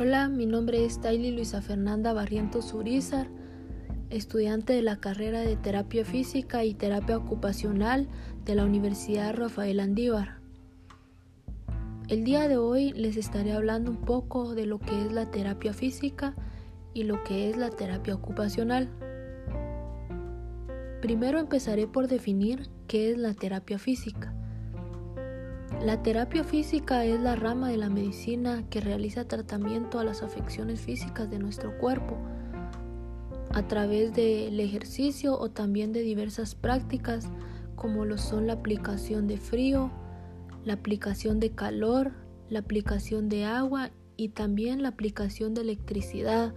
Hola, mi nombre es Taily Luisa Fernanda Barrientos Urizar, estudiante de la carrera de Terapia Física y Terapia Ocupacional de la Universidad Rafael Andívar. El día de hoy les estaré hablando un poco de lo que es la terapia física y lo que es la terapia ocupacional. Primero empezaré por definir qué es la terapia física. La terapia física es la rama de la medicina que realiza tratamiento a las afecciones físicas de nuestro cuerpo a través del ejercicio o también de diversas prácticas como lo son la aplicación de frío, la aplicación de calor, la aplicación de agua y también la aplicación de electricidad.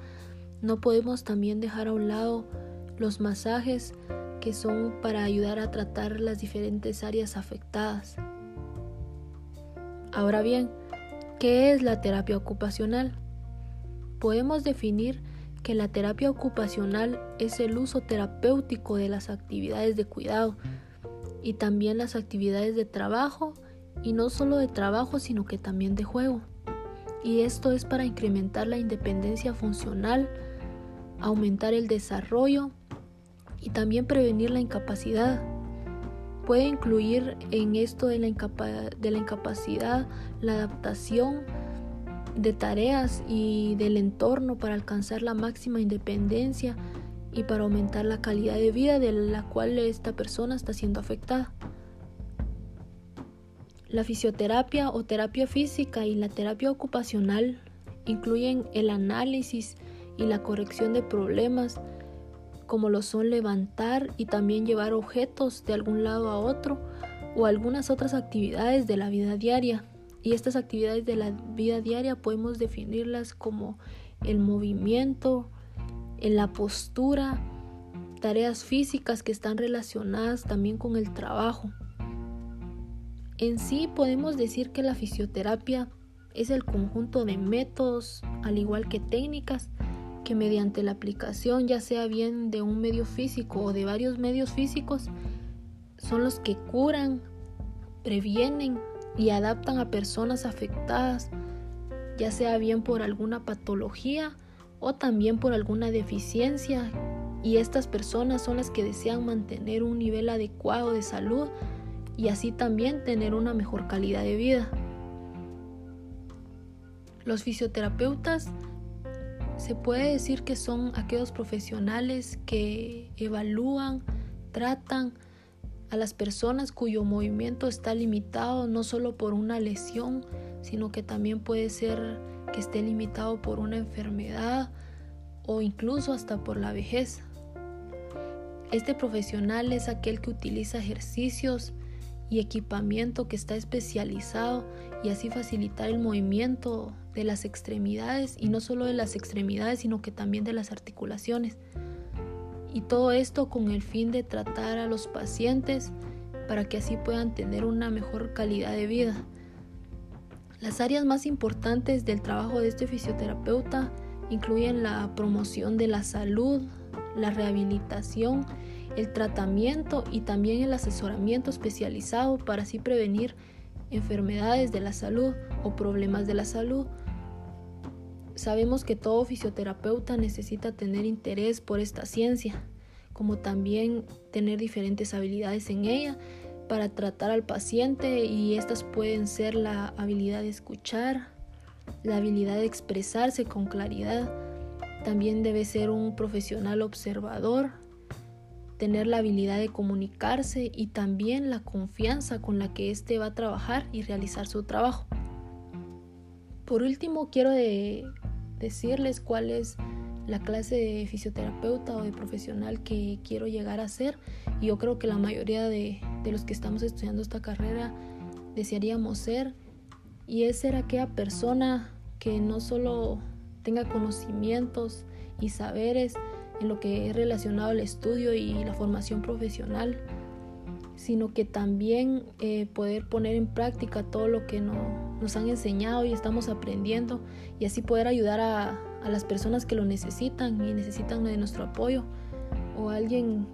No podemos también dejar a un lado los masajes que son para ayudar a tratar las diferentes áreas afectadas. Ahora bien, ¿qué es la terapia ocupacional? Podemos definir que la terapia ocupacional es el uso terapéutico de las actividades de cuidado y también las actividades de trabajo y no solo de trabajo sino que también de juego. Y esto es para incrementar la independencia funcional, aumentar el desarrollo y también prevenir la incapacidad puede incluir en esto de la, incapacidad la adaptación de tareas y del entorno para alcanzar la máxima independencia y para aumentar la calidad de vida de la cual esta persona está siendo afectada. La fisioterapia o terapia física y la terapia ocupacional incluyen el análisis y la corrección de problemas como lo son levantar y también llevar objetos de algún lado a otro o algunas otras actividades de la vida diaria. Y estas actividades de la vida diaria podemos definirlas como el movimiento, en la postura, tareas físicas que están relacionadas también con el trabajo. En sí podemos decir que la fisioterapia es el conjunto de métodos, al igual que técnicas, que mediante la aplicación, ya sea bien de un medio físico o de varios medios físicos, son los que curan, previenen y adaptan a personas afectadas, ya sea bien por alguna patología o también por alguna deficiencia. Y estas personas son las que desean mantener un nivel adecuado de salud y así también tener una mejor calidad de vida. Los fisioterapeutas se puede decir que son aquellos profesionales que evalúan, tratan a las personas cuyo movimiento está limitado no solo por una lesión, sino que también puede ser que esté limitado por una enfermedad o incluso hasta por la vejez. Este profesional es aquel que utiliza ejercicios y equipamiento que está especializado y así facilitar el movimiento de las extremidades y no solo de las extremidades sino que también de las articulaciones. Y todo esto con el fin de tratar a los pacientes para que así puedan tener una mejor calidad de vida. Las áreas más importantes del trabajo de este fisioterapeuta incluyen la promoción de la salud, la rehabilitación, el tratamiento y también el asesoramiento especializado para así prevenir enfermedades de la salud o problemas de la salud. Sabemos que todo fisioterapeuta necesita tener interés por esta ciencia, como también tener diferentes habilidades en ella para tratar al paciente y estas pueden ser la habilidad de escuchar, la habilidad de expresarse con claridad, también debe ser un profesional observador, tener la habilidad de comunicarse y también la confianza con la que éste va a trabajar y realizar su trabajo. Por último, quiero decirles cuál es la clase de fisioterapeuta o de profesional que quiero llegar a ser. Y yo creo que la mayoría de, de los que estamos estudiando esta carrera desearíamos ser. Y es ser aquella persona que no solo tenga conocimientos y saberes, en lo que es relacionado al estudio y la formación profesional, sino que también eh, poder poner en práctica todo lo que nos han enseñado y estamos aprendiendo y así poder ayudar a, a las personas que lo necesitan y necesitan de nuestro apoyo o alguien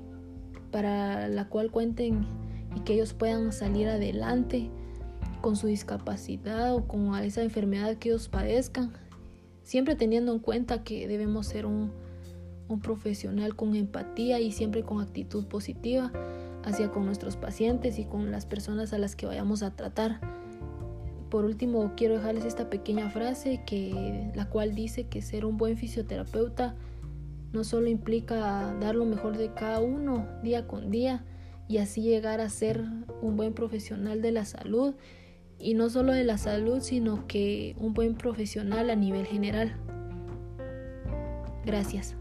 para la cual cuenten y que ellos puedan salir adelante con su discapacidad o con esa enfermedad que ellos padezcan siempre teniendo en cuenta que debemos ser un, un profesional con empatía y siempre con actitud positiva hacia con nuestros pacientes y con las personas a las que vayamos a tratar. Por último, quiero dejarles esta pequeña frase que la cual dice que ser un buen fisioterapeuta no solo implica dar lo mejor de cada uno día con día y así llegar a ser un buen profesional de la salud y no solo de la salud, sino que un buen profesional a nivel general. Gracias.